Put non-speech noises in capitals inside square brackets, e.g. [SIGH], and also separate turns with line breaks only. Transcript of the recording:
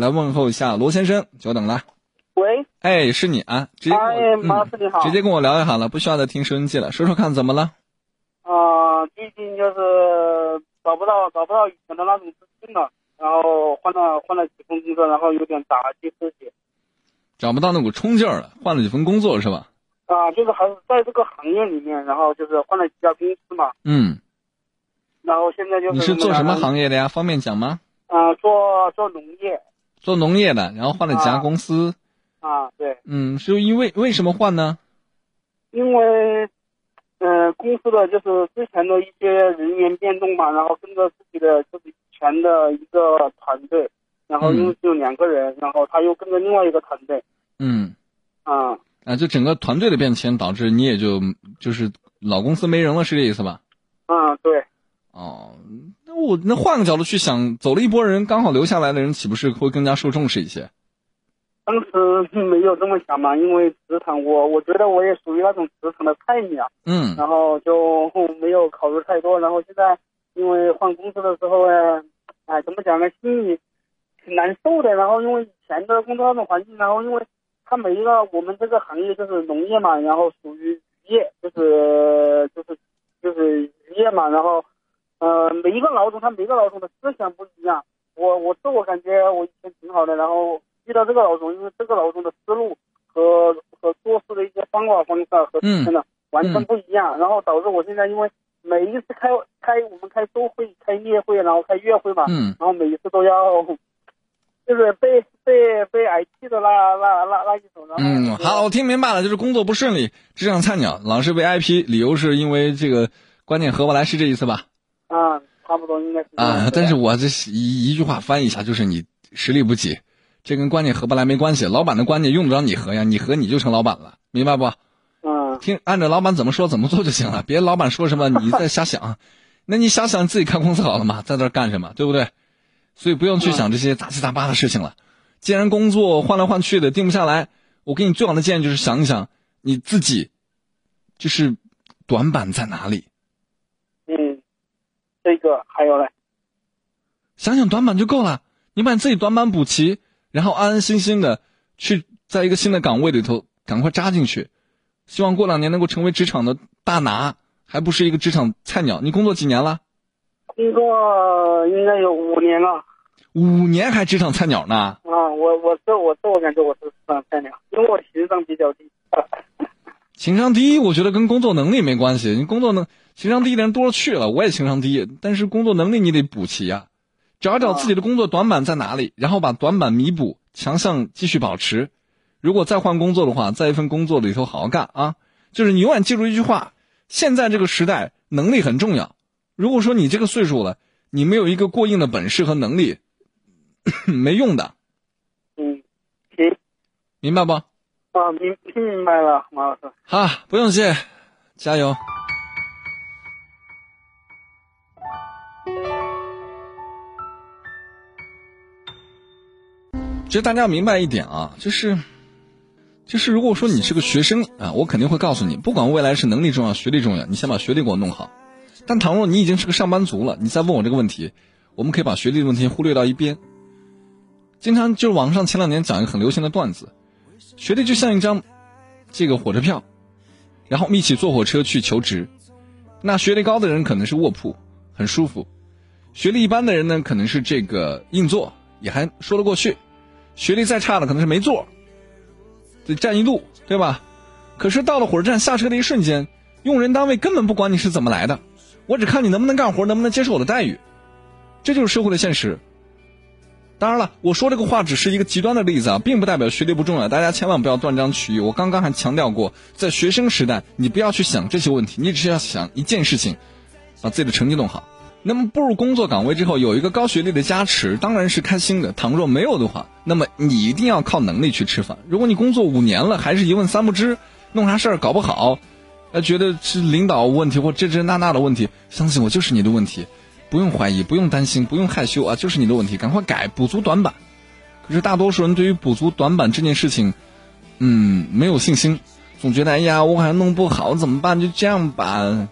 来问候一下罗先生，久等了。
喂，
哎，是你啊？直接跟我
哎，
嗯
马老师你好。
直接跟我聊就好了，不需要再听收音机了。说说看，怎么了？
啊、最近就是找不到找不到以前的那种自信了，然后换了换了几份工作，然后有点打击自己。
找不到那股冲劲儿了，换了几份工作是吧？
啊、就是还是在这个行业里面，然后就是换了几家公司嘛，
嗯，
然后现在就是
你是做什么？行业的呀？方便讲吗？
啊、做做农业
做农业的，然后换了几家公司。
啊，对，
嗯，是因为为什么换呢？
因为嗯、呃公司的就是之前的一些人员变动嘛，然后跟着自己的就是以前的一个团队，然后因为只有两个人，然后他又跟着另外一个团队，
嗯，
啊、
啊，就整个团队的变迁导致你也就就是老公司没人了，是这意思吧？
嗯，对。
哦，那我那换个角度去想，走了一波人，刚好留下来的人，岂不是会更加受重视一些？
当时没有这么想嘛，因为职场我我觉得我也属于那种职场的菜鸟，
嗯
然后就 [LAUGHS] 没有考虑太多。然后现在因为换公司的时候呢，哎，怎么讲呢，心里挺难受的。然后因为以前的工作那种环境，然后因为他每一个我们这个行业就是农业嘛，然后属于渔业，就是就是就是渔业嘛，然后一个老总他每个老总的思想不一样。我我自我感觉我以前挺好的，然后遇到这个老总，因为这个老总的思路和和做事的一些方法方式和之前的完全不一样，然后导致我现在因为每一次开开我们开周会、开业会，然后开月会嘛，
嗯
然后每一次都要就是被被被挨气的那那那那一种，然后
嗯，好，我听明白了，就是工作不顺利，职场菜鸟，老是被挨批，理由是因为这个观念合不来，是这意思吧？
啊，差不多应该是
啊，但是我这一一句话翻译一下，就是你实力不济，这跟观念合不来没关系，老板的观念用不着你合呀，你合你就成老板了，明白不？
嗯。
听按照老板怎么说怎么做就行了，[LAUGHS] 别老板说什么你再瞎想，那你瞎想自己开公司好了嘛，在这干什么，对不对？所以不用去想这些杂七杂八的事情了。既然工作换来换去的定不下来，我给你最好的建议就是想一想你自己，就是短板在哪里，
嗯，这个还有嘞，
想想短板就够了。你把你自己短板补齐，然后安安心心的去在一个新的岗位里头赶快扎进去。希望过两年能够成为职场的大拿，还不是一个职场菜鸟。你工作几年了？
工作应该有五年了。
五年还职场菜鸟呢？
啊，我我自我自我感觉我是职场菜鸟，因为我情商比较低。[LAUGHS]
情商低，我觉得跟工作能力没关系。你工作能情商低的人多了去了，我也情商低，但是工作能力你得补齐呀、找一找自己的工作短板在哪里，然后把短板弥补，强项继续保持。如果再换工作的话，在一份工作里头好好干啊！就是你永远记住一句话：现在这个时代，能力很重要。如果说你这个岁数了，你没有一个过硬的本事和能力，[COUGHS] 没用的，
嗯，行
明白不？
啊，明听明白了，马老师。
好，不用谢，加油。其实大家要明白一点啊，就是，就是如果说你是个学生啊，我肯定会告诉你，不管未来是能力重要，学历重要，你先把学历给我弄好。但倘若你已经是个上班族了，你再问我这个问题，我们可以把学历的问题忽略到一边。经常就是网上前两年讲一个很流行的段子，学历就像一张这个火车票，然后我们一起坐火车去求职。那学历高的人可能是卧铺，很舒服；学历一般的人呢，可能是这个硬座，也还说得过去；学历再差的可能是没座，得站一路，对吧？可是到了火车站下车的一瞬间，用人单位根本不管你是怎么来的，我只看你能不能干活，能不能接受我的待遇，这就是社会的现实。当然了，我说这个话只是一个极端的例子啊，并不代表学历不重要，大家千万不要断章取义。我刚刚还强调过，在学生时代，你不要去想这些问题，你只是要想一件事情，把自己的成绩弄好。那么步入工作岗位之后，有一个高学历的加持，当然是开心的。倘若没有的话，那么你一定要靠能力去吃饭。如果你工作五年了，还是一问三不知，弄啥事儿搞不好，呃，觉得是领导问题或这这那那的问题，相信我，就是你的问题。不用怀疑，不用担心，不用害羞啊，就是你的问题，赶快改，补足短板。可是大多数人对于补足短板这件事情，嗯，没有信心，总觉得哎呀，我好像弄不好，怎么办？就这样吧。